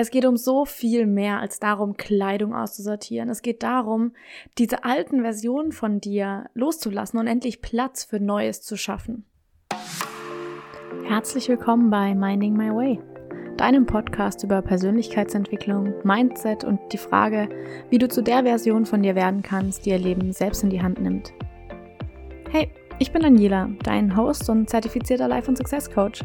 Es geht um so viel mehr als darum, Kleidung auszusortieren. Es geht darum, diese alten Versionen von dir loszulassen und endlich Platz für Neues zu schaffen. Herzlich willkommen bei Minding My Way, deinem Podcast über Persönlichkeitsentwicklung, Mindset und die Frage, wie du zu der Version von dir werden kannst, die ihr Leben selbst in die Hand nimmt. Hey, ich bin Daniela, dein Host und zertifizierter Life- und Success Coach.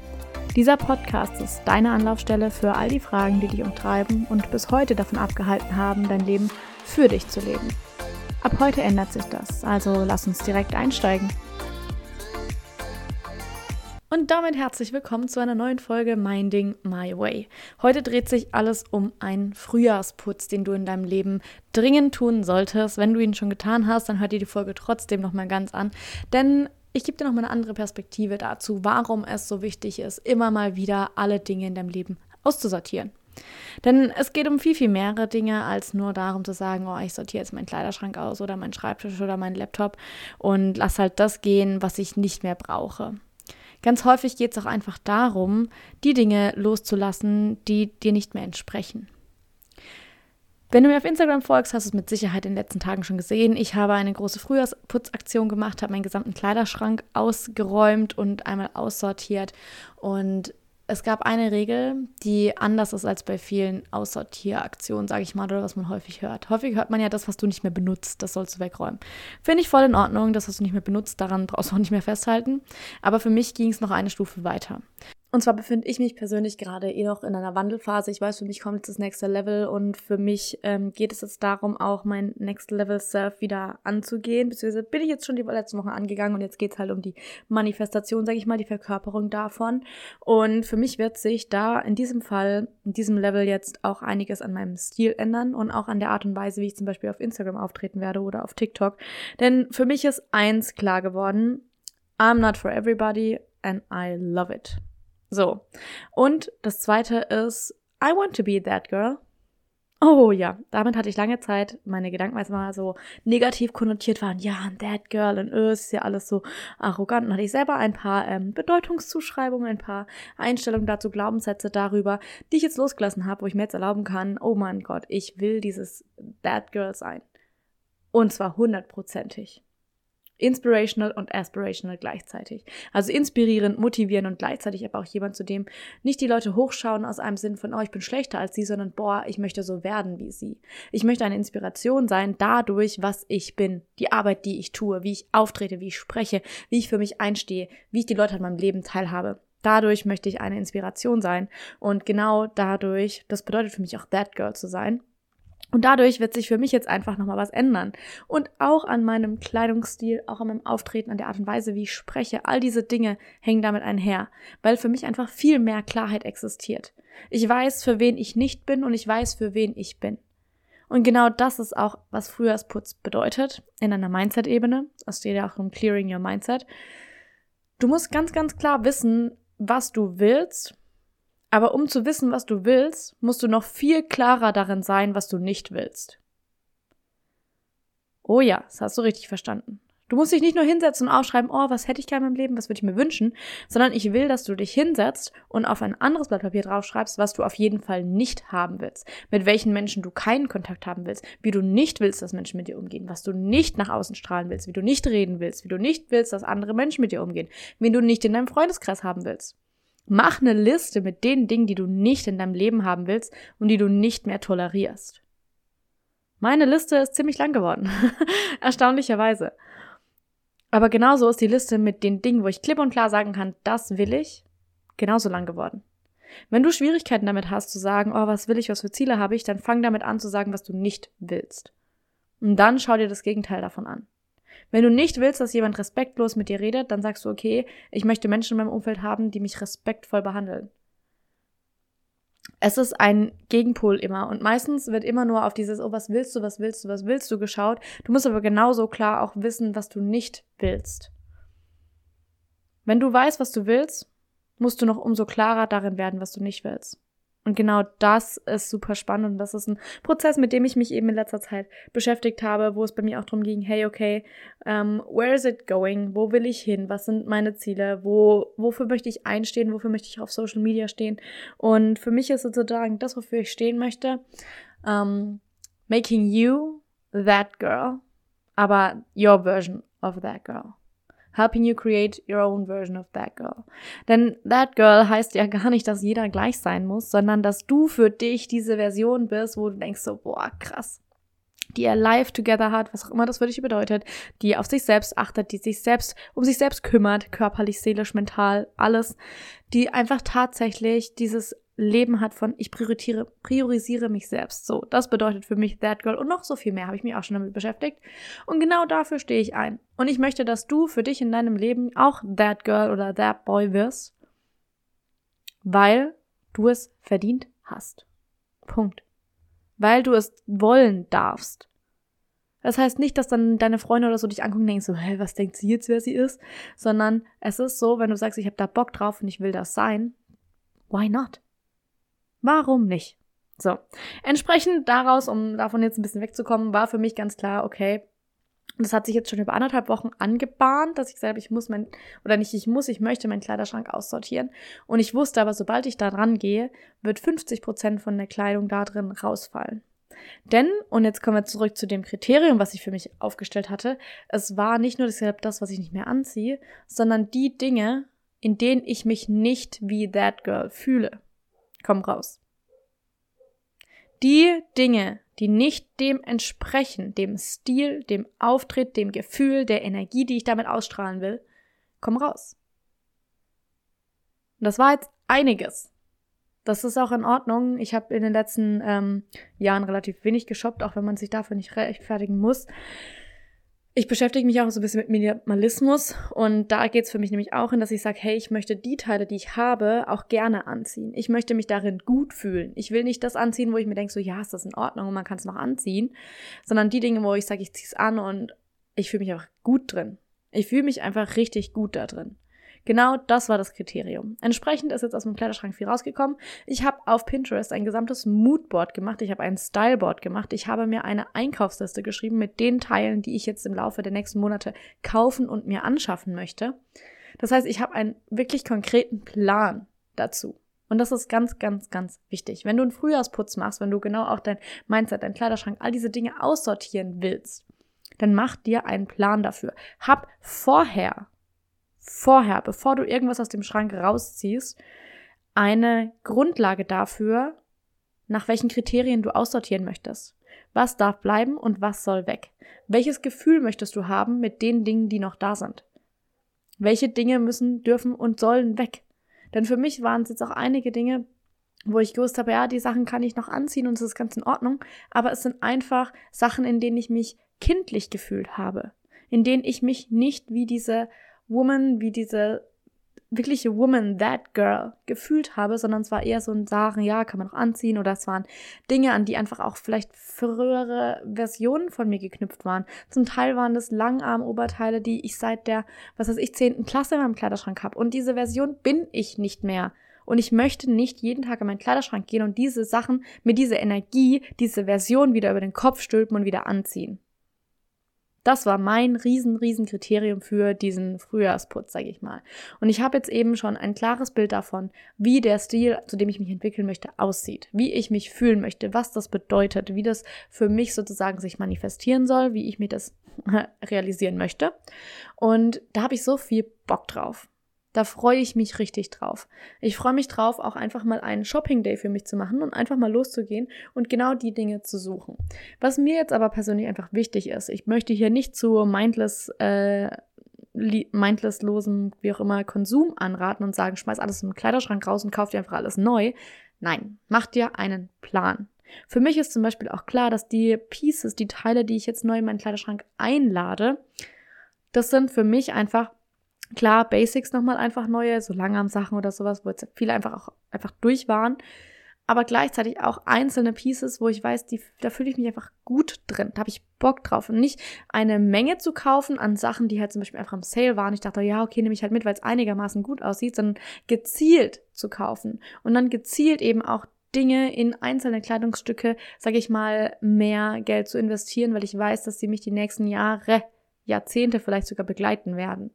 Dieser Podcast ist deine Anlaufstelle für all die Fragen, die dich umtreiben und bis heute davon abgehalten haben, dein Leben für dich zu leben. Ab heute ändert sich das, also lass uns direkt einsteigen. Und damit herzlich willkommen zu einer neuen Folge Minding My Way. Heute dreht sich alles um einen Frühjahrsputz, den du in deinem Leben dringend tun solltest. Wenn du ihn schon getan hast, dann hört dir die Folge trotzdem nochmal ganz an, denn ich gebe dir noch mal eine andere Perspektive dazu, warum es so wichtig ist, immer mal wieder alle Dinge in deinem Leben auszusortieren. Denn es geht um viel, viel mehrere Dinge, als nur darum zu sagen, oh, ich sortiere jetzt meinen Kleiderschrank aus oder meinen Schreibtisch oder meinen Laptop und lass halt das gehen, was ich nicht mehr brauche. Ganz häufig geht es auch einfach darum, die Dinge loszulassen, die dir nicht mehr entsprechen. Wenn du mir auf Instagram folgst, hast du es mit Sicherheit in den letzten Tagen schon gesehen. Ich habe eine große Frühjahrsputzaktion gemacht, habe meinen gesamten Kleiderschrank ausgeräumt und einmal aussortiert. Und es gab eine Regel, die anders ist als bei vielen Aussortieraktionen, sage ich mal, oder was man häufig hört. Häufig hört man ja das, was du nicht mehr benutzt, das sollst du wegräumen. Finde ich voll in Ordnung, das, was du nicht mehr benutzt, daran brauchst du auch nicht mehr festhalten. Aber für mich ging es noch eine Stufe weiter. Und zwar befinde ich mich persönlich gerade eh noch in einer Wandelphase. Ich weiß, für mich kommt jetzt das nächste Level und für mich ähm, geht es jetzt darum, auch mein Next Level Surf wieder anzugehen. Beziehungsweise bin ich jetzt schon die letzten Wochen angegangen und jetzt geht es halt um die Manifestation, sage ich mal, die Verkörperung davon. Und für mich wird sich da in diesem Fall, in diesem Level jetzt auch einiges an meinem Stil ändern und auch an der Art und Weise, wie ich zum Beispiel auf Instagram auftreten werde oder auf TikTok. Denn für mich ist eins klar geworden. I'm not for everybody and I love it. So. Und das zweite ist, I want to be that girl. Oh ja, damit hatte ich lange Zeit meine Gedanken, weil es mal so negativ konnotiert waren. Ja, that girl und öh, ist ja alles so arrogant. Und hatte ich selber ein paar ähm, Bedeutungszuschreibungen, ein paar Einstellungen dazu, Glaubenssätze darüber, die ich jetzt losgelassen habe, wo ich mir jetzt erlauben kann, oh mein Gott, ich will dieses that girl sein. Und zwar hundertprozentig. Inspirational und aspirational gleichzeitig. Also inspirierend, motivierend und gleichzeitig aber auch jemand, zu dem nicht die Leute hochschauen aus einem Sinn von, oh, ich bin schlechter als sie, sondern, boah, ich möchte so werden wie sie. Ich möchte eine Inspiration sein dadurch, was ich bin, die Arbeit, die ich tue, wie ich auftrete, wie ich spreche, wie ich für mich einstehe, wie ich die Leute an meinem Leben teilhabe. Dadurch möchte ich eine Inspiration sein und genau dadurch, das bedeutet für mich auch That Girl zu sein, und dadurch wird sich für mich jetzt einfach nochmal was ändern. Und auch an meinem Kleidungsstil, auch an meinem Auftreten, an der Art und Weise, wie ich spreche, all diese Dinge hängen damit einher, weil für mich einfach viel mehr Klarheit existiert. Ich weiß, für wen ich nicht bin und ich weiß, für wen ich bin. Und genau das ist auch, was Frühjahrsputz bedeutet, in einer Mindset-Ebene. Es steht ja auch um Clearing Your Mindset. Du musst ganz, ganz klar wissen, was du willst aber um zu wissen, was du willst, musst du noch viel klarer darin sein, was du nicht willst. Oh ja, das hast du richtig verstanden. Du musst dich nicht nur hinsetzen und aufschreiben, oh, was hätte ich gerne im Leben, was würde ich mir wünschen, sondern ich will, dass du dich hinsetzt und auf ein anderes Blatt Papier draufschreibst, was du auf jeden Fall nicht haben willst, mit welchen Menschen du keinen Kontakt haben willst, wie du nicht willst, dass Menschen mit dir umgehen, was du nicht nach außen strahlen willst, wie du nicht reden willst, wie du nicht willst, dass andere Menschen mit dir umgehen, wen du nicht in deinem Freundeskreis haben willst. Mach eine Liste mit den Dingen, die du nicht in deinem Leben haben willst und die du nicht mehr tolerierst. Meine Liste ist ziemlich lang geworden. Erstaunlicherweise. Aber genauso ist die Liste mit den Dingen, wo ich klipp und klar sagen kann, das will ich, genauso lang geworden. Wenn du Schwierigkeiten damit hast zu sagen, oh, was will ich, was für Ziele habe ich, dann fang damit an zu sagen, was du nicht willst. Und dann schau dir das Gegenteil davon an. Wenn du nicht willst, dass jemand respektlos mit dir redet, dann sagst du, okay, ich möchte Menschen in meinem Umfeld haben, die mich respektvoll behandeln. es ist ein Gegenpol immer. Und meistens wird immer nur auf dieses, oh, was willst du, was willst du, was willst du geschaut. Du musst aber genauso klar auch wissen, was du nicht willst. Wenn du weißt, was du willst, musst du noch umso klarer darin werden, was du nicht willst. Und genau das ist super spannend und das ist ein Prozess, mit dem ich mich eben in letzter Zeit beschäftigt habe, wo es bei mir auch darum ging, hey, okay, um, ähm, where is it going? Wo will ich hin? Was sind meine Ziele? Wo, wofür möchte ich einstehen? Wofür möchte ich auf Social Media stehen? Und für mich ist sozusagen das, wofür ich stehen möchte, um, ähm, making you that girl, aber your version of that girl helping you create your own version of that girl. Denn that girl heißt ja gar nicht, dass jeder gleich sein muss, sondern dass du für dich diese Version bist, wo du denkst so, boah, krass. Die er live together hat, was auch immer das für dich bedeutet, die auf sich selbst achtet, die sich selbst um sich selbst kümmert, körperlich, seelisch, mental, alles, die einfach tatsächlich dieses Leben hat von ich priorisiere, priorisiere mich selbst. So, das bedeutet für mich That Girl und noch so viel mehr habe ich mich auch schon damit beschäftigt. Und genau dafür stehe ich ein. Und ich möchte, dass du für dich in deinem Leben auch That Girl oder That Boy wirst, weil du es verdient hast. Punkt. Weil du es wollen darfst. Das heißt nicht, dass dann deine Freunde oder so dich angucken und denken so, hä, was denkt sie jetzt, wer sie ist? Sondern es ist so, wenn du sagst, ich habe da Bock drauf und ich will das sein, why not? Warum nicht? So, entsprechend daraus, um davon jetzt ein bisschen wegzukommen, war für mich ganz klar, okay, das hat sich jetzt schon über anderthalb Wochen angebahnt, dass ich selber, ich muss mein, oder nicht ich muss, ich möchte meinen Kleiderschrank aussortieren. Und ich wusste aber, sobald ich da dran gehe, wird 50 Prozent von der Kleidung da drin rausfallen. Denn, und jetzt kommen wir zurück zu dem Kriterium, was ich für mich aufgestellt hatte, es war nicht nur das, was ich nicht mehr anziehe, sondern die Dinge, in denen ich mich nicht wie that girl fühle komm raus. Die Dinge, die nicht dem entsprechen, dem Stil, dem Auftritt, dem Gefühl, der Energie, die ich damit ausstrahlen will, komm raus. Und das war jetzt einiges. Das ist auch in Ordnung. Ich habe in den letzten ähm, Jahren relativ wenig geshoppt, auch wenn man sich dafür nicht rechtfertigen muss. Ich beschäftige mich auch so ein bisschen mit Minimalismus und da geht es für mich nämlich auch hin, dass ich sage, hey, ich möchte die Teile, die ich habe, auch gerne anziehen. Ich möchte mich darin gut fühlen. Ich will nicht das anziehen, wo ich mir denke, so ja, ist das in Ordnung und man kann es noch anziehen, sondern die Dinge, wo ich sage, ich ziehe es an und ich fühle mich einfach gut drin. Ich fühle mich einfach richtig gut da drin. Genau das war das Kriterium. Entsprechend ist jetzt aus dem Kleiderschrank viel rausgekommen. Ich habe auf Pinterest ein gesamtes Moodboard gemacht. Ich habe ein Styleboard gemacht. Ich habe mir eine Einkaufsliste geschrieben mit den Teilen, die ich jetzt im Laufe der nächsten Monate kaufen und mir anschaffen möchte. Das heißt, ich habe einen wirklich konkreten Plan dazu. Und das ist ganz, ganz, ganz wichtig. Wenn du einen Frühjahrsputz machst, wenn du genau auch dein Mindset, dein Kleiderschrank, all diese Dinge aussortieren willst, dann mach dir einen Plan dafür. Hab vorher vorher, bevor du irgendwas aus dem Schrank rausziehst, eine Grundlage dafür, nach welchen Kriterien du aussortieren möchtest. Was darf bleiben und was soll weg? Welches Gefühl möchtest du haben mit den Dingen, die noch da sind? Welche Dinge müssen, dürfen und sollen weg? Denn für mich waren es jetzt auch einige Dinge, wo ich gewusst habe, ja, die Sachen kann ich noch anziehen und es ist ganz in Ordnung, aber es sind einfach Sachen, in denen ich mich kindlich gefühlt habe, in denen ich mich nicht wie diese Woman, wie diese wirkliche Woman, that girl gefühlt habe, sondern es war eher so ein Sagen, ja, kann man auch anziehen oder es waren Dinge, an die einfach auch vielleicht frühere Versionen von mir geknüpft waren. Zum Teil waren das Langarm-Oberteile, die ich seit der, was weiß ich, zehnten Klasse in meinem Kleiderschrank habe. Und diese Version bin ich nicht mehr. Und ich möchte nicht jeden Tag in meinen Kleiderschrank gehen und diese Sachen mit dieser Energie, diese Version wieder über den Kopf stülpen und wieder anziehen. Das war mein riesen, riesen Kriterium für diesen Frühjahrsputz, sage ich mal. Und ich habe jetzt eben schon ein klares Bild davon, wie der Stil, zu dem ich mich entwickeln möchte, aussieht, wie ich mich fühlen möchte, was das bedeutet, wie das für mich sozusagen sich manifestieren soll, wie ich mir das realisieren möchte. Und da habe ich so viel Bock drauf. Da freue ich mich richtig drauf. Ich freue mich drauf, auch einfach mal einen Shopping Day für mich zu machen und einfach mal loszugehen und genau die Dinge zu suchen. Was mir jetzt aber persönlich einfach wichtig ist, ich möchte hier nicht zu mindless, äh, mindless-losen, wie auch immer, Konsum anraten und sagen, schmeiß alles im Kleiderschrank raus und kauf dir einfach alles neu. Nein, mach dir einen Plan. Für mich ist zum Beispiel auch klar, dass die Pieces, die Teile, die ich jetzt neu in meinen Kleiderschrank einlade, das sind für mich einfach Klar, Basics nochmal einfach neue, so Langarm-Sachen oder sowas, wo jetzt viele einfach auch einfach durch waren. aber gleichzeitig auch einzelne Pieces, wo ich weiß, die, da fühle ich mich einfach gut drin. Da habe ich Bock drauf. Und nicht eine Menge zu kaufen an Sachen, die halt zum Beispiel einfach im Sale waren. Ich dachte, ja, okay, nehme ich halt mit, weil es einigermaßen gut aussieht, sondern gezielt zu kaufen. Und dann gezielt eben auch Dinge in einzelne Kleidungsstücke, sage ich mal, mehr Geld zu investieren, weil ich weiß, dass sie mich die nächsten Jahre, Jahrzehnte vielleicht sogar begleiten werden.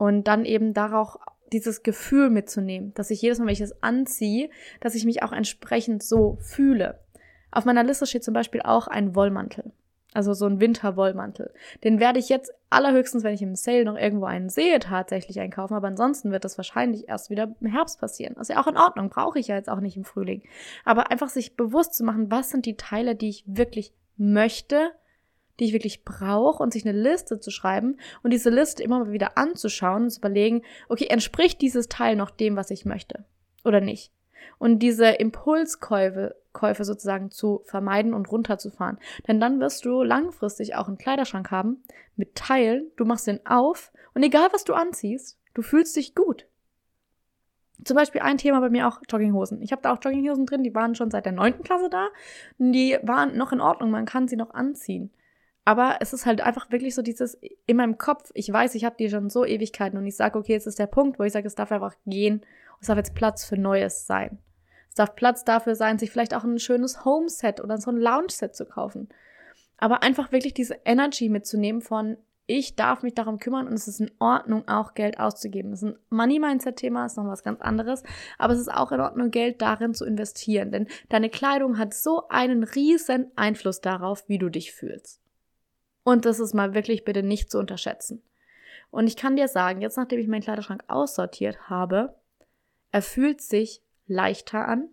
Und dann eben darauf dieses Gefühl mitzunehmen, dass ich jedes Mal, wenn ich es anziehe, dass ich mich auch entsprechend so fühle. Auf meiner Liste steht zum Beispiel auch ein Wollmantel. Also so ein Winterwollmantel. Den werde ich jetzt allerhöchstens, wenn ich im Sale noch irgendwo einen sehe, tatsächlich einkaufen. Aber ansonsten wird das wahrscheinlich erst wieder im Herbst passieren. Ist ja auch in Ordnung. Brauche ich ja jetzt auch nicht im Frühling. Aber einfach sich bewusst zu machen, was sind die Teile, die ich wirklich möchte die ich wirklich brauche und sich eine Liste zu schreiben und diese Liste immer mal wieder anzuschauen und zu überlegen, okay, entspricht dieses Teil noch dem, was ich möchte oder nicht? Und diese Impulskäufe Käufe sozusagen zu vermeiden und runterzufahren. Denn dann wirst du langfristig auch einen Kleiderschrank haben mit Teilen, du machst den auf und egal was du anziehst, du fühlst dich gut. Zum Beispiel ein Thema bei mir auch Jogginghosen. Ich habe da auch Jogginghosen drin, die waren schon seit der neunten Klasse da. Die waren noch in Ordnung, man kann sie noch anziehen. Aber es ist halt einfach wirklich so dieses in meinem Kopf, ich weiß, ich habe die schon so Ewigkeiten und ich sage, okay, jetzt ist der Punkt, wo ich sage, es darf einfach gehen und es darf jetzt Platz für Neues sein. Es darf Platz dafür sein, sich vielleicht auch ein schönes Homeset oder so ein Lounge-Set zu kaufen. Aber einfach wirklich diese Energy mitzunehmen von, ich darf mich darum kümmern und es ist in Ordnung, auch Geld auszugeben. Das ist ein Money-Mindset-Thema, ist noch was ganz anderes. Aber es ist auch in Ordnung, Geld darin zu investieren. Denn deine Kleidung hat so einen riesen Einfluss darauf, wie du dich fühlst. Und das ist mal wirklich bitte nicht zu unterschätzen. Und ich kann dir sagen, jetzt nachdem ich meinen Kleiderschrank aussortiert habe, er fühlt sich leichter an.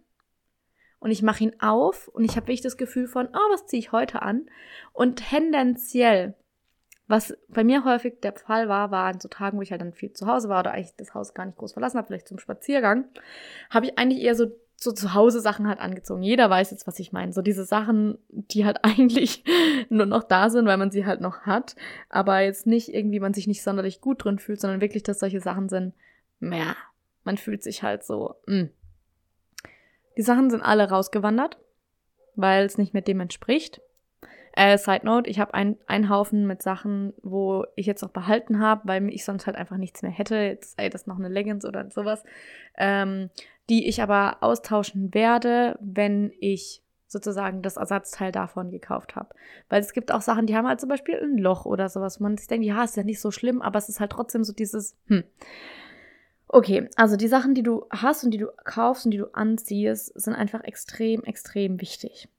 Und ich mache ihn auf und ich habe wirklich das Gefühl von, oh, was ziehe ich heute an? Und tendenziell, was bei mir häufig der Fall war, war an so Tagen, wo ich halt dann viel zu Hause war oder eigentlich das Haus gar nicht groß verlassen habe, vielleicht zum Spaziergang, habe ich eigentlich eher so so zu Hause Sachen halt angezogen. Jeder weiß jetzt, was ich meine. So diese Sachen, die halt eigentlich nur noch da sind, weil man sie halt noch hat, aber jetzt nicht irgendwie man sich nicht sonderlich gut drin fühlt, sondern wirklich, dass solche Sachen sind, ja, man fühlt sich halt so, mh. Mm. Die Sachen sind alle rausgewandert, weil es nicht mehr dem entspricht. Äh, Side Note, ich habe ein, einen Haufen mit Sachen, wo ich jetzt auch behalten habe, weil ich sonst halt einfach nichts mehr hätte. Jetzt sei das noch eine Leggings oder sowas. Ähm, die ich aber austauschen werde, wenn ich sozusagen das Ersatzteil davon gekauft habe. Weil es gibt auch Sachen, die haben halt zum Beispiel ein Loch oder sowas, wo man sich denkt, ja, ist ja nicht so schlimm, aber es ist halt trotzdem so dieses, hm. Okay, also die Sachen, die du hast und die du kaufst und die du anziehst, sind einfach extrem, extrem wichtig.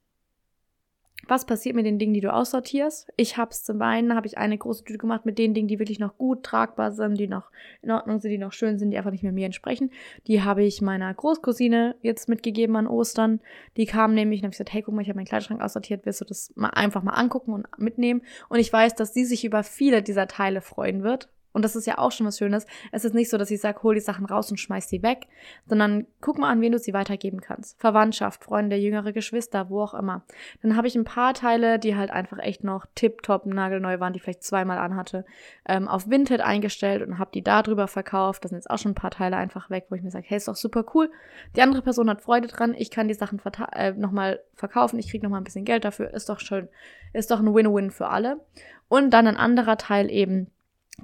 Was passiert mit den Dingen, die du aussortierst? Ich habe es zum einen, habe ich eine große Tüte gemacht mit den Dingen, die wirklich noch gut tragbar sind, die noch in Ordnung sind, die noch schön sind, die einfach nicht mehr mir entsprechen. Die habe ich meiner Großcousine jetzt mitgegeben an Ostern. Die kam nämlich und habe gesagt, hey, guck mal, ich habe meinen Kleiderschrank aussortiert, willst du das mal einfach mal angucken und mitnehmen? Und ich weiß, dass sie sich über viele dieser Teile freuen wird und das ist ja auch schon was Schönes. Es ist nicht so, dass ich sage, hol die Sachen raus und schmeiß sie weg, sondern guck mal an, wen du sie weitergeben kannst. Verwandtschaft, Freunde, jüngere Geschwister, wo auch immer. Dann habe ich ein paar Teile, die halt einfach echt noch tipptopp nagelneu waren, die vielleicht zweimal anhatte, ähm, auf Vinted eingestellt und habe die da drüber verkauft. Da sind jetzt auch schon ein paar Teile einfach weg, wo ich mir sage, hey, ist doch super cool. Die andere Person hat Freude dran, ich kann die Sachen äh, nochmal verkaufen, ich kriege nochmal ein bisschen Geld dafür, ist doch schön. Ist doch ein Win-Win für alle. Und dann ein anderer Teil eben,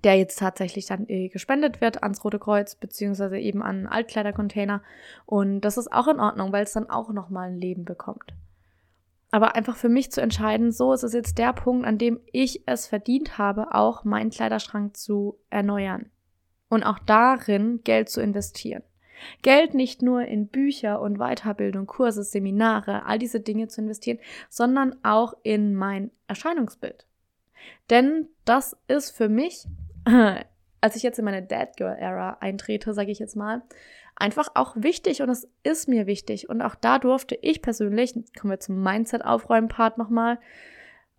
der jetzt tatsächlich dann äh, gespendet wird ans Rote Kreuz, beziehungsweise eben an Altkleidercontainer. Und das ist auch in Ordnung, weil es dann auch nochmal ein Leben bekommt. Aber einfach für mich zu entscheiden, so ist es jetzt der Punkt, an dem ich es verdient habe, auch meinen Kleiderschrank zu erneuern. Und auch darin Geld zu investieren. Geld nicht nur in Bücher und Weiterbildung, Kurse, Seminare, all diese Dinge zu investieren, sondern auch in mein Erscheinungsbild. Denn das ist für mich als ich jetzt in meine Dad Girl Era eintrete, sage ich jetzt mal, einfach auch wichtig und es ist mir wichtig. Und auch da durfte ich persönlich, kommen wir zum Mindset-Aufräumen-Part nochmal,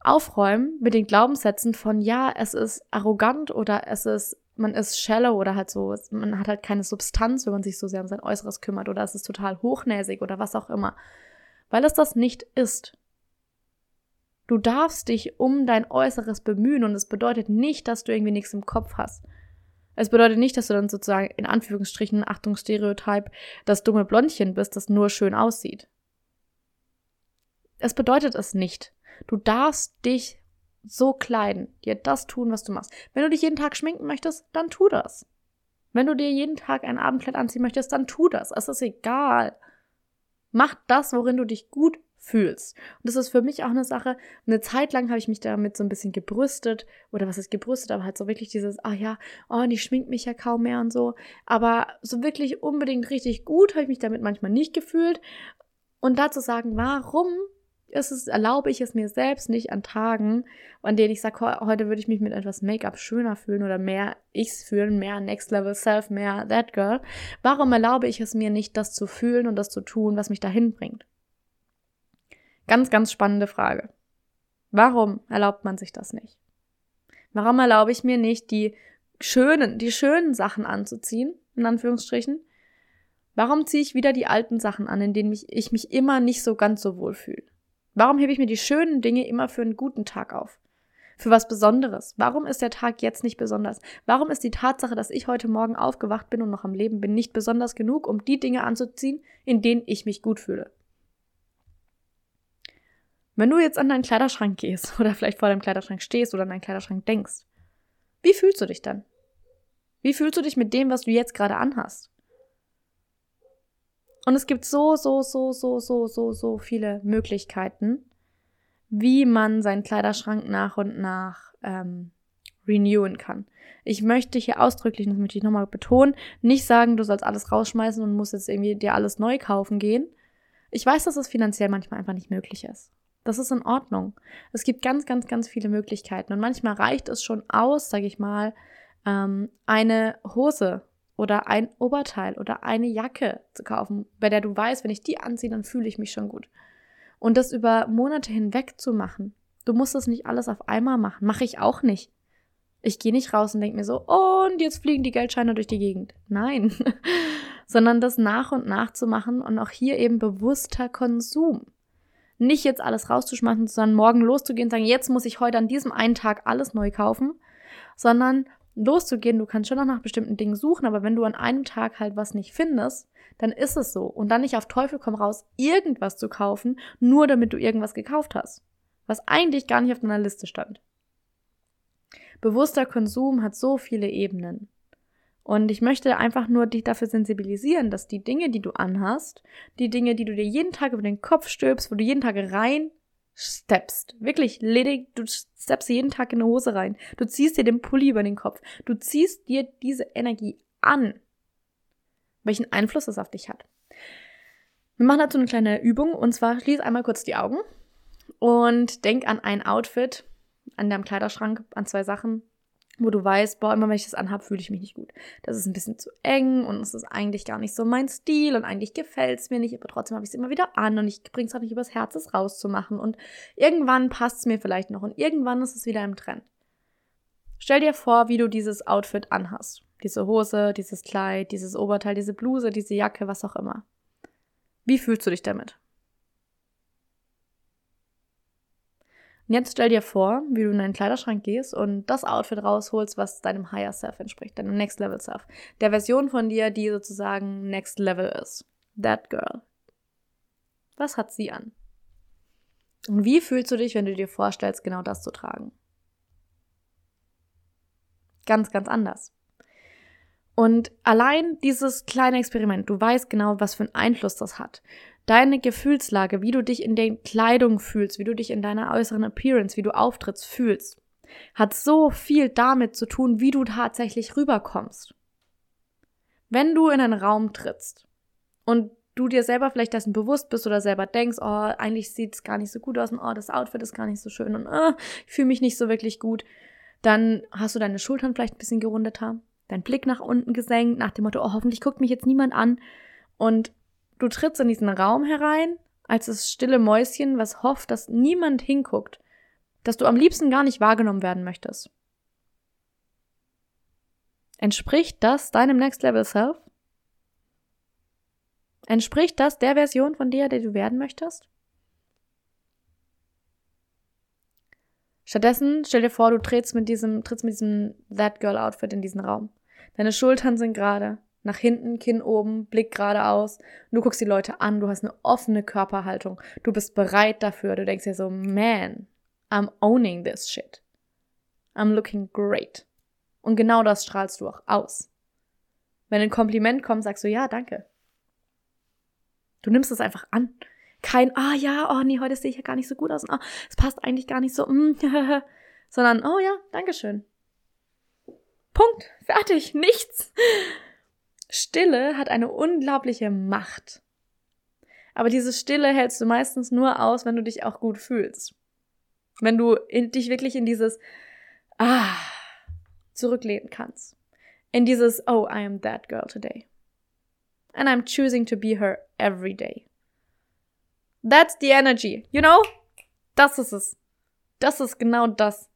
aufräumen mit den Glaubenssätzen von, ja, es ist arrogant oder es ist, man ist shallow oder halt so, man hat halt keine Substanz, wenn man sich so sehr um sein Äußeres kümmert oder es ist total hochnäsig oder was auch immer. Weil es das nicht ist. Du darfst dich um dein Äußeres bemühen und es bedeutet nicht, dass du irgendwie nichts im Kopf hast. Es bedeutet nicht, dass du dann sozusagen in Anführungsstrichen, Achtung, Stereotyp, das dumme Blondchen bist, das nur schön aussieht. Es bedeutet es nicht. Du darfst dich so kleiden, dir das tun, was du machst. Wenn du dich jeden Tag schminken möchtest, dann tu das. Wenn du dir jeden Tag ein Abendkleid anziehen möchtest, dann tu das. Es ist egal. Mach das, worin du dich gut fühlst. Und das ist für mich auch eine Sache. Eine Zeit lang habe ich mich damit so ein bisschen gebrüstet. Oder was ist gebrüstet? Aber halt so wirklich dieses, ah ja, oh, und ich schmink mich ja kaum mehr und so. Aber so wirklich unbedingt richtig gut habe ich mich damit manchmal nicht gefühlt. Und dazu sagen, warum ist es, erlaube ich es mir selbst nicht an Tagen, an denen ich sage, heute würde ich mich mit etwas Make-up schöner fühlen oder mehr ichs fühlen, mehr Next Level Self, mehr That Girl. Warum erlaube ich es mir nicht, das zu fühlen und das zu tun, was mich dahin bringt? Ganz, ganz spannende Frage. Warum erlaubt man sich das nicht? Warum erlaube ich mir nicht, die schönen, die schönen Sachen anzuziehen, in Anführungsstrichen? Warum ziehe ich wieder die alten Sachen an, in denen mich, ich mich immer nicht so ganz so wohl fühle? Warum hebe ich mir die schönen Dinge immer für einen guten Tag auf? Für was Besonderes? Warum ist der Tag jetzt nicht besonders? Warum ist die Tatsache, dass ich heute Morgen aufgewacht bin und noch am Leben bin, nicht besonders genug, um die Dinge anzuziehen, in denen ich mich gut fühle? Wenn du jetzt an deinen Kleiderschrank gehst oder vielleicht vor deinem Kleiderschrank stehst oder an deinen Kleiderschrank denkst, wie fühlst du dich dann? Wie fühlst du dich mit dem, was du jetzt gerade anhast? Und es gibt so, so, so, so, so, so, so viele Möglichkeiten, wie man seinen Kleiderschrank nach und nach ähm, renewen kann. Ich möchte hier ausdrücklich, das möchte ich nochmal betonen, nicht sagen, du sollst alles rausschmeißen und musst jetzt irgendwie dir alles neu kaufen gehen. Ich weiß, dass es finanziell manchmal einfach nicht möglich ist. Das ist in Ordnung. Es gibt ganz, ganz, ganz viele Möglichkeiten. Und manchmal reicht es schon aus, sage ich mal, ähm, eine Hose oder ein Oberteil oder eine Jacke zu kaufen, bei der du weißt, wenn ich die anziehe, dann fühle ich mich schon gut. Und das über Monate hinweg zu machen. Du musst das nicht alles auf einmal machen. Mache ich auch nicht. Ich gehe nicht raus und denke mir so, und jetzt fliegen die Geldscheine durch die Gegend. Nein. Sondern das nach und nach zu machen und auch hier eben bewusster Konsum nicht jetzt alles rauszuschmeißen, sondern morgen loszugehen und sagen, jetzt muss ich heute an diesem einen Tag alles neu kaufen, sondern loszugehen, du kannst schon noch nach bestimmten Dingen suchen, aber wenn du an einem Tag halt was nicht findest, dann ist es so. Und dann nicht auf Teufel komm raus, irgendwas zu kaufen, nur damit du irgendwas gekauft hast. Was eigentlich gar nicht auf deiner Liste stand. Bewusster Konsum hat so viele Ebenen. Und ich möchte einfach nur dich dafür sensibilisieren, dass die Dinge, die du anhast, die Dinge, die du dir jeden Tag über den Kopf stülpst, wo du jeden Tag rein steppst, wirklich ledig, du steppst jeden Tag in eine Hose rein, du ziehst dir den Pulli über den Kopf, du ziehst dir diese Energie an, welchen Einfluss das auf dich hat. Wir machen dazu eine kleine Übung und zwar schließ einmal kurz die Augen und denk an ein Outfit, an deinem Kleiderschrank, an zwei Sachen, wo du weißt, boah, immer wenn ich das anhab, fühle ich mich nicht gut. Das ist ein bisschen zu eng und es ist eigentlich gar nicht so mein Stil und eigentlich gefällt es mir nicht, aber trotzdem habe ich es immer wieder an und ich bringe es auch nicht übers Herz, es rauszumachen und irgendwann passt es mir vielleicht noch und irgendwann ist es wieder im Trend. Stell dir vor, wie du dieses Outfit anhast. Diese Hose, dieses Kleid, dieses Oberteil, diese Bluse, diese Jacke, was auch immer. Wie fühlst du dich damit? Und jetzt stell dir vor, wie du in deinen Kleiderschrank gehst und das Outfit rausholst, was deinem Higher Self entspricht, deinem Next Level Self. Der Version von dir, die sozusagen Next Level ist. That Girl. Was hat sie an? Und wie fühlst du dich, wenn du dir vorstellst, genau das zu tragen? Ganz, ganz anders. Und allein dieses kleine Experiment, du weißt genau, was für einen Einfluss das hat deine Gefühlslage, wie du dich in der Kleidung fühlst, wie du dich in deiner äußeren Appearance, wie du auftrittst, fühlst, hat so viel damit zu tun, wie du tatsächlich rüberkommst. Wenn du in einen Raum trittst und du dir selber vielleicht dessen bewusst bist oder selber denkst, oh, eigentlich sieht es gar nicht so gut aus und oh, das Outfit ist gar nicht so schön und oh, ich fühle mich nicht so wirklich gut, dann hast du deine Schultern vielleicht ein bisschen gerundeter, dein Blick nach unten gesenkt, nach dem Motto, oh, hoffentlich guckt mich jetzt niemand an und Du trittst in diesen Raum herein, als das stille Mäuschen, was hofft, dass niemand hinguckt, dass du am liebsten gar nicht wahrgenommen werden möchtest. Entspricht das deinem Next Level Self? Entspricht das der Version von dir, der du werden möchtest? Stattdessen stell dir vor, du trittst mit diesem, trittst mit diesem That Girl Outfit in diesen Raum. Deine Schultern sind gerade, nach hinten, Kinn oben, Blick geradeaus. Und du guckst die Leute an, du hast eine offene Körperhaltung. Du bist bereit dafür. Du denkst dir so, man, I'm owning this shit. I'm looking great. Und genau das strahlst du auch aus. Wenn ein Kompliment kommt, sagst du, ja, danke. Du nimmst es einfach an. Kein, ah ja, oh nee, heute sehe ich ja gar nicht so gut aus. Ah, es passt eigentlich gar nicht so. Mm, sondern, oh ja, Dankeschön. Punkt. Fertig. Nichts. Stille hat eine unglaubliche Macht. Aber diese Stille hältst du meistens nur aus, wenn du dich auch gut fühlst. Wenn du in, dich wirklich in dieses Ah zurücklehnen kannst. In dieses Oh, I am that girl today. And I'm choosing to be her every day. That's the energy, you know? Das ist es. Das ist genau das.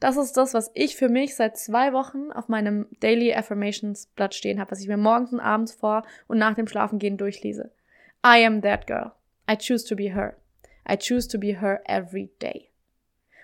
Das ist das, was ich für mich seit zwei Wochen auf meinem Daily Affirmations Blatt stehen habe, was ich mir morgens und abends vor und nach dem Schlafengehen durchlese. I am that girl. I choose to be her. I choose to be her every day.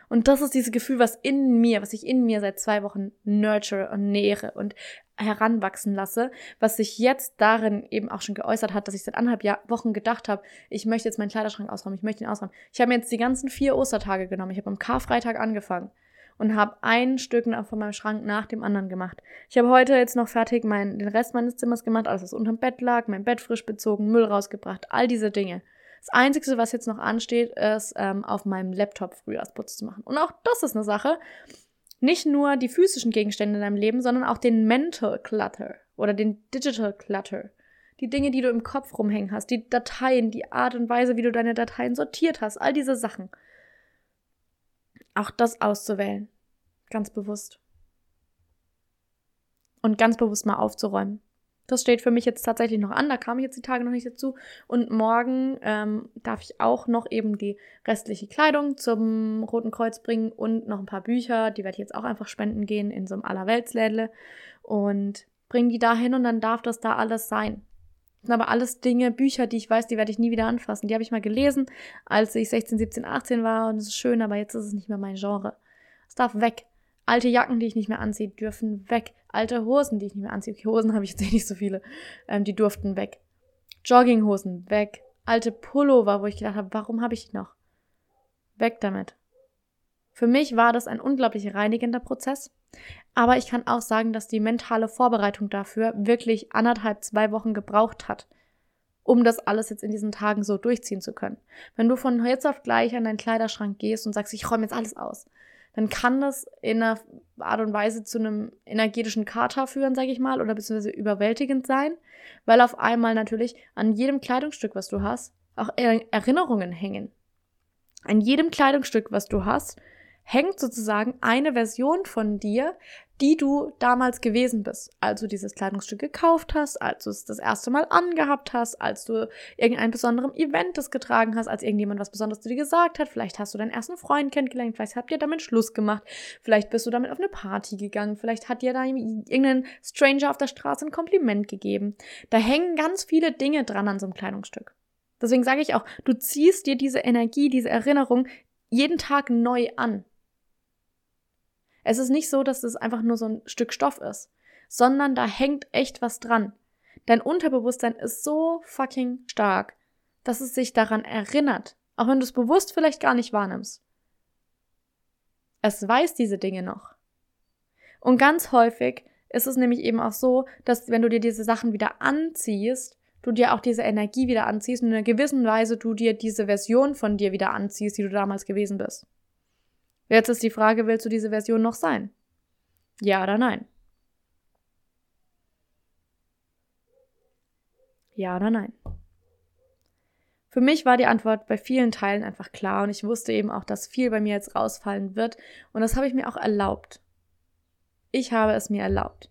Und das ist dieses Gefühl, was in mir, was ich in mir seit zwei Wochen nurture und nähere und heranwachsen lasse, was sich jetzt darin eben auch schon geäußert hat, dass ich seit anderthalb Jahr Wochen gedacht habe, ich möchte jetzt meinen Kleiderschrank ausräumen, ich möchte ihn ausräumen. Ich habe mir jetzt die ganzen vier Ostertage genommen. Ich habe am Karfreitag angefangen und habe ein Stück von meinem Schrank nach dem anderen gemacht. Ich habe heute jetzt noch fertig mein, den Rest meines Zimmers gemacht, alles was unterm Bett lag, mein Bett frisch bezogen, Müll rausgebracht, all diese Dinge. Das Einzige, was jetzt noch ansteht, ist, ähm, auf meinem Laptop Frühjahrsputz zu machen. Und auch das ist eine Sache. Nicht nur die physischen Gegenstände in deinem Leben, sondern auch den Mental Clutter oder den Digital Clutter. Die Dinge, die du im Kopf rumhängen hast, die Dateien, die Art und Weise, wie du deine Dateien sortiert hast, all diese Sachen auch das auszuwählen. Ganz bewusst. Und ganz bewusst mal aufzuräumen. Das steht für mich jetzt tatsächlich noch an, da kam ich jetzt die Tage noch nicht dazu. Und morgen ähm, darf ich auch noch eben die restliche Kleidung zum Roten Kreuz bringen und noch ein paar Bücher, die werde ich jetzt auch einfach spenden gehen in so einem Allerweltslädle und bringen die da hin und dann darf das da alles sein. Das sind aber alles Dinge, Bücher, die ich weiß, die werde ich nie wieder anfassen. Die habe ich mal gelesen, als ich 16, 17, 18 war und es ist schön, aber jetzt ist es nicht mehr mein Genre. Es darf weg. Alte Jacken, die ich nicht mehr anziehe, dürfen weg. Alte Hosen, die ich nicht mehr anziehe. Okay, Hosen habe ich jetzt eh nicht so viele. Ähm, die durften weg. Jogginghosen, weg. Alte Pullover, wo ich gedacht habe, warum habe ich die noch? Weg damit. Für mich war das ein unglaublich reinigender Prozess. Aber ich kann auch sagen, dass die mentale Vorbereitung dafür wirklich anderthalb, zwei Wochen gebraucht hat, um das alles jetzt in diesen Tagen so durchziehen zu können. Wenn du von jetzt auf gleich an deinen Kleiderschrank gehst und sagst, ich räume jetzt alles aus, dann kann das in einer Art und Weise zu einem energetischen Kater führen, sage ich mal, oder beziehungsweise überwältigend sein, weil auf einmal natürlich an jedem Kleidungsstück, was du hast, auch Erinnerungen hängen. An jedem Kleidungsstück, was du hast, hängt sozusagen eine Version von dir, die du damals gewesen bist, als du dieses Kleidungsstück gekauft hast, als du es das erste Mal angehabt hast, als du irgendein besonderem Event das getragen hast, als irgendjemand was Besonderes zu dir gesagt hat, vielleicht hast du deinen ersten Freund kennengelernt, vielleicht habt ihr damit Schluss gemacht, vielleicht bist du damit auf eine Party gegangen, vielleicht hat dir da irgendein Stranger auf der Straße ein Kompliment gegeben. Da hängen ganz viele Dinge dran an so einem Kleidungsstück. Deswegen sage ich auch, du ziehst dir diese Energie, diese Erinnerung jeden Tag neu an. Es ist nicht so, dass es einfach nur so ein Stück Stoff ist, sondern da hängt echt was dran. Dein Unterbewusstsein ist so fucking stark, dass es sich daran erinnert, auch wenn du es bewusst vielleicht gar nicht wahrnimmst. Es weiß diese Dinge noch. Und ganz häufig ist es nämlich eben auch so, dass wenn du dir diese Sachen wieder anziehst, du dir auch diese Energie wieder anziehst und in einer gewissen Weise du dir diese Version von dir wieder anziehst, die du damals gewesen bist. Jetzt ist die Frage, willst du diese Version noch sein? Ja oder nein? Ja oder nein? Für mich war die Antwort bei vielen Teilen einfach klar und ich wusste eben auch, dass viel bei mir jetzt rausfallen wird und das habe ich mir auch erlaubt. Ich habe es mir erlaubt.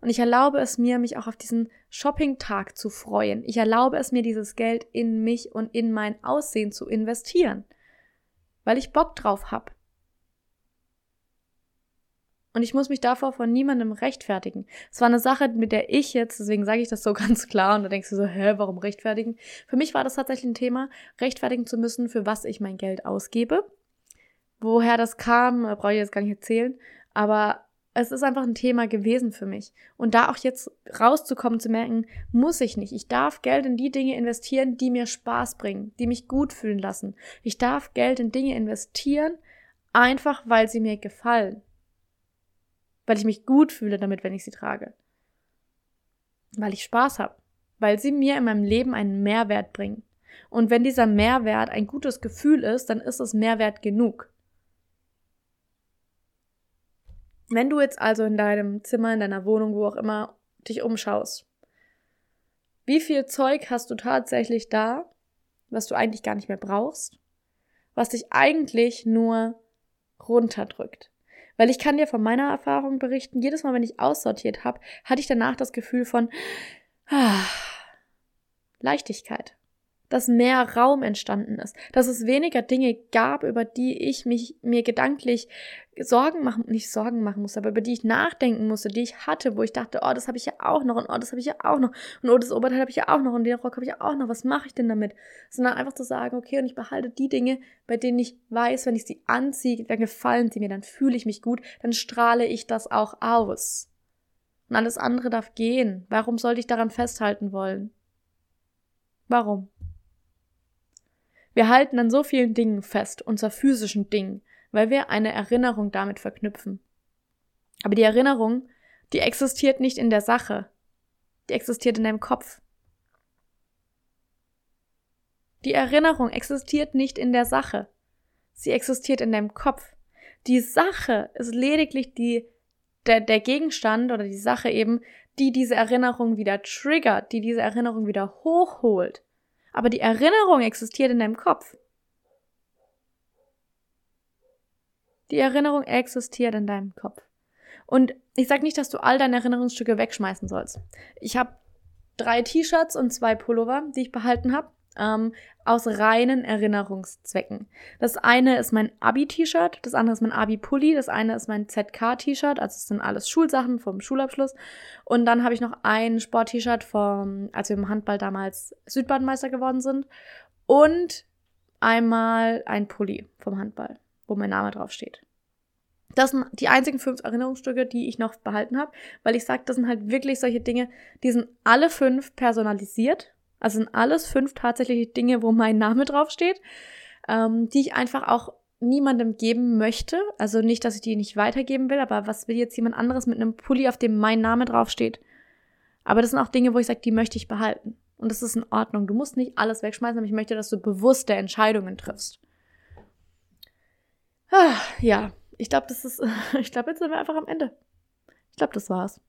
Und ich erlaube es mir, mich auch auf diesen Shopping-Tag zu freuen. Ich erlaube es mir, dieses Geld in mich und in mein Aussehen zu investieren, weil ich Bock drauf habe. Und ich muss mich davor von niemandem rechtfertigen. Es war eine Sache, mit der ich jetzt, deswegen sage ich das so ganz klar und da denkst du so, hä, warum rechtfertigen? Für mich war das tatsächlich ein Thema, rechtfertigen zu müssen, für was ich mein Geld ausgebe. Woher das kam, brauche ich jetzt gar nicht erzählen. Aber es ist einfach ein Thema gewesen für mich. Und da auch jetzt rauszukommen, zu merken, muss ich nicht. Ich darf Geld in die Dinge investieren, die mir Spaß bringen, die mich gut fühlen lassen. Ich darf Geld in Dinge investieren, einfach weil sie mir gefallen. Weil ich mich gut fühle damit, wenn ich sie trage. Weil ich Spaß habe. Weil sie mir in meinem Leben einen Mehrwert bringen. Und wenn dieser Mehrwert ein gutes Gefühl ist, dann ist es Mehrwert genug. Wenn du jetzt also in deinem Zimmer, in deiner Wohnung, wo auch immer, dich umschaust, wie viel Zeug hast du tatsächlich da, was du eigentlich gar nicht mehr brauchst, was dich eigentlich nur runterdrückt? Weil ich kann dir von meiner Erfahrung berichten, jedes Mal, wenn ich aussortiert habe, hatte ich danach das Gefühl von ah, Leichtigkeit dass mehr Raum entstanden ist, dass es weniger Dinge gab, über die ich mich mir gedanklich Sorgen machen, nicht Sorgen machen musste, aber über die ich nachdenken musste, die ich hatte, wo ich dachte, oh, das habe ich ja auch noch und oh, das habe ich ja auch noch und oh, das Oberteil habe ich ja auch noch und den Rock habe ich ja auch noch, was mache ich denn damit? Sondern einfach zu sagen, okay, und ich behalte die Dinge, bei denen ich weiß, wenn ich sie anziehe, dann gefallen sie mir, dann fühle ich mich gut, dann strahle ich das auch aus. Und alles andere darf gehen. Warum sollte ich daran festhalten wollen? Warum? Wir halten an so vielen Dingen fest, unser physischen Ding, weil wir eine Erinnerung damit verknüpfen. Aber die Erinnerung, die existiert nicht in der Sache, die existiert in deinem Kopf. Die Erinnerung existiert nicht in der Sache, sie existiert in deinem Kopf. Die Sache ist lediglich die, der, der Gegenstand oder die Sache eben, die diese Erinnerung wieder triggert, die diese Erinnerung wieder hochholt aber die Erinnerung existiert in deinem Kopf. Die Erinnerung existiert in deinem Kopf. Und ich sage nicht, dass du all deine Erinnerungsstücke wegschmeißen sollst. Ich habe drei T-Shirts und zwei Pullover, die ich behalten habe ähm, aus reinen Erinnerungszwecken. Das eine ist mein Abi-T-Shirt, das andere ist mein Abi-Pulli, das eine ist mein ZK-T-Shirt, also es sind alles Schulsachen vom Schulabschluss. Und dann habe ich noch ein Sport-T-Shirt vom, als wir im Handball damals Südbadenmeister geworden sind. Und einmal ein Pulli vom Handball, wo mein Name draufsteht. Das sind die einzigen fünf Erinnerungsstücke, die ich noch behalten habe, weil ich sage, das sind halt wirklich solche Dinge, die sind alle fünf personalisiert also sind alles fünf tatsächliche Dinge, wo mein Name draufsteht, ähm, die ich einfach auch niemandem geben möchte. Also nicht, dass ich die nicht weitergeben will, aber was will jetzt jemand anderes mit einem Pulli, auf dem mein Name draufsteht? Aber das sind auch Dinge, wo ich sage, die möchte ich behalten. Und das ist in Ordnung. Du musst nicht alles wegschmeißen, aber ich möchte, dass du bewusste Entscheidungen triffst. Ah, ja, ich glaube, das ist, ich glaube, jetzt sind wir einfach am Ende. Ich glaube, das war's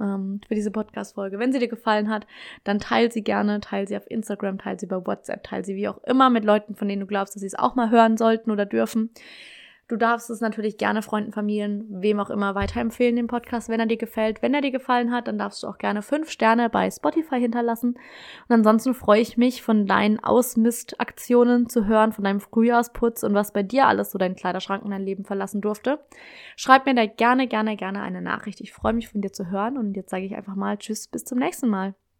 ähm, für diese Podcast-Folge. Wenn sie dir gefallen hat, dann teil sie gerne, teil sie auf Instagram, teil sie bei WhatsApp, teil sie wie auch immer mit Leuten, von denen du glaubst, dass sie es auch mal hören sollten oder dürfen. Du darfst es natürlich gerne Freunden, Familien, wem auch immer weiterempfehlen, den Podcast, wenn er dir gefällt. Wenn er dir gefallen hat, dann darfst du auch gerne fünf Sterne bei Spotify hinterlassen. Und ansonsten freue ich mich, von deinen Ausmistaktionen zu hören, von deinem Frühjahrsputz und was bei dir alles so dein Kleiderschrank in dein Leben verlassen durfte. Schreib mir da gerne, gerne, gerne eine Nachricht. Ich freue mich, von dir zu hören. Und jetzt sage ich einfach mal Tschüss, bis zum nächsten Mal.